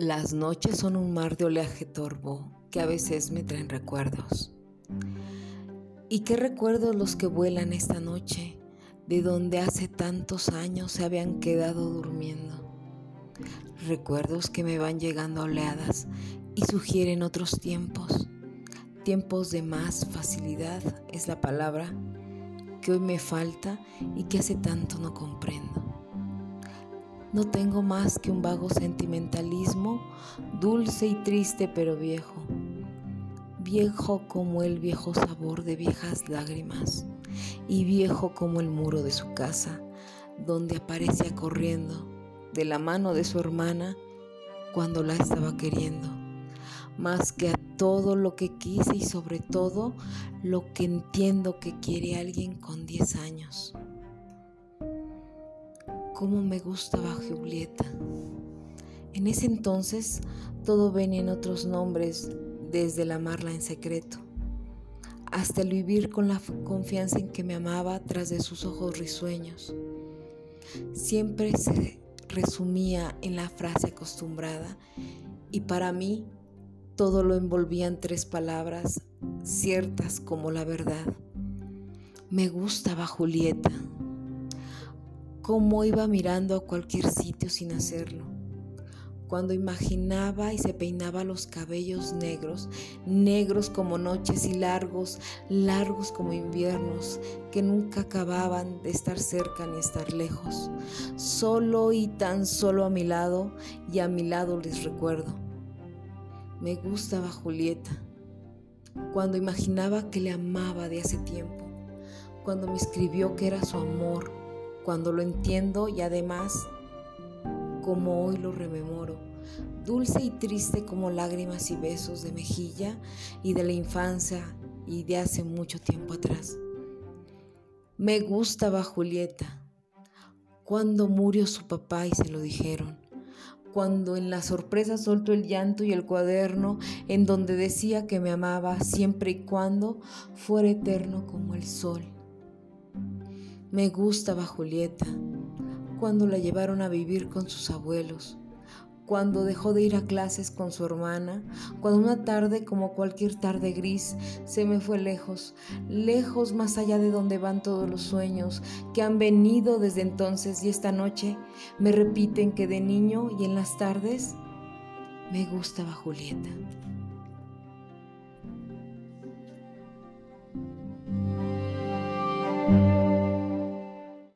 Las noches son un mar de oleaje torvo que a veces me traen recuerdos. ¿Y qué recuerdos los que vuelan esta noche, de donde hace tantos años se habían quedado durmiendo? Recuerdos que me van llegando a oleadas y sugieren otros tiempos, tiempos de más facilidad es la palabra que hoy me falta y que hace tanto no comprendo. No tengo más que un vago sentimentalismo, dulce y triste pero viejo. Viejo como el viejo sabor de viejas lágrimas y viejo como el muro de su casa, donde aparecía corriendo de la mano de su hermana cuando la estaba queriendo, más que a todo lo que quise y sobre todo lo que entiendo que quiere alguien con 10 años cómo me gustaba Julieta. En ese entonces todo venía en otros nombres, desde el amarla en secreto, hasta el vivir con la confianza en que me amaba tras de sus ojos risueños. Siempre se resumía en la frase acostumbrada y para mí todo lo envolvía en tres palabras ciertas como la verdad. Me gustaba Julieta cómo iba mirando a cualquier sitio sin hacerlo. Cuando imaginaba y se peinaba los cabellos negros, negros como noches y largos, largos como inviernos, que nunca acababan de estar cerca ni estar lejos, solo y tan solo a mi lado y a mi lado les recuerdo. Me gustaba Julieta, cuando imaginaba que le amaba de hace tiempo, cuando me escribió que era su amor, cuando lo entiendo y además como hoy lo rememoro, dulce y triste como lágrimas y besos de mejilla y de la infancia y de hace mucho tiempo atrás. Me gustaba Julieta, cuando murió su papá y se lo dijeron, cuando en la sorpresa soltó el llanto y el cuaderno en donde decía que me amaba siempre y cuando fuera eterno como el sol. Me gustaba Julieta, cuando la llevaron a vivir con sus abuelos, cuando dejó de ir a clases con su hermana, cuando una tarde como cualquier tarde gris se me fue lejos, lejos más allá de donde van todos los sueños que han venido desde entonces y esta noche me repiten que de niño y en las tardes me gustaba Julieta.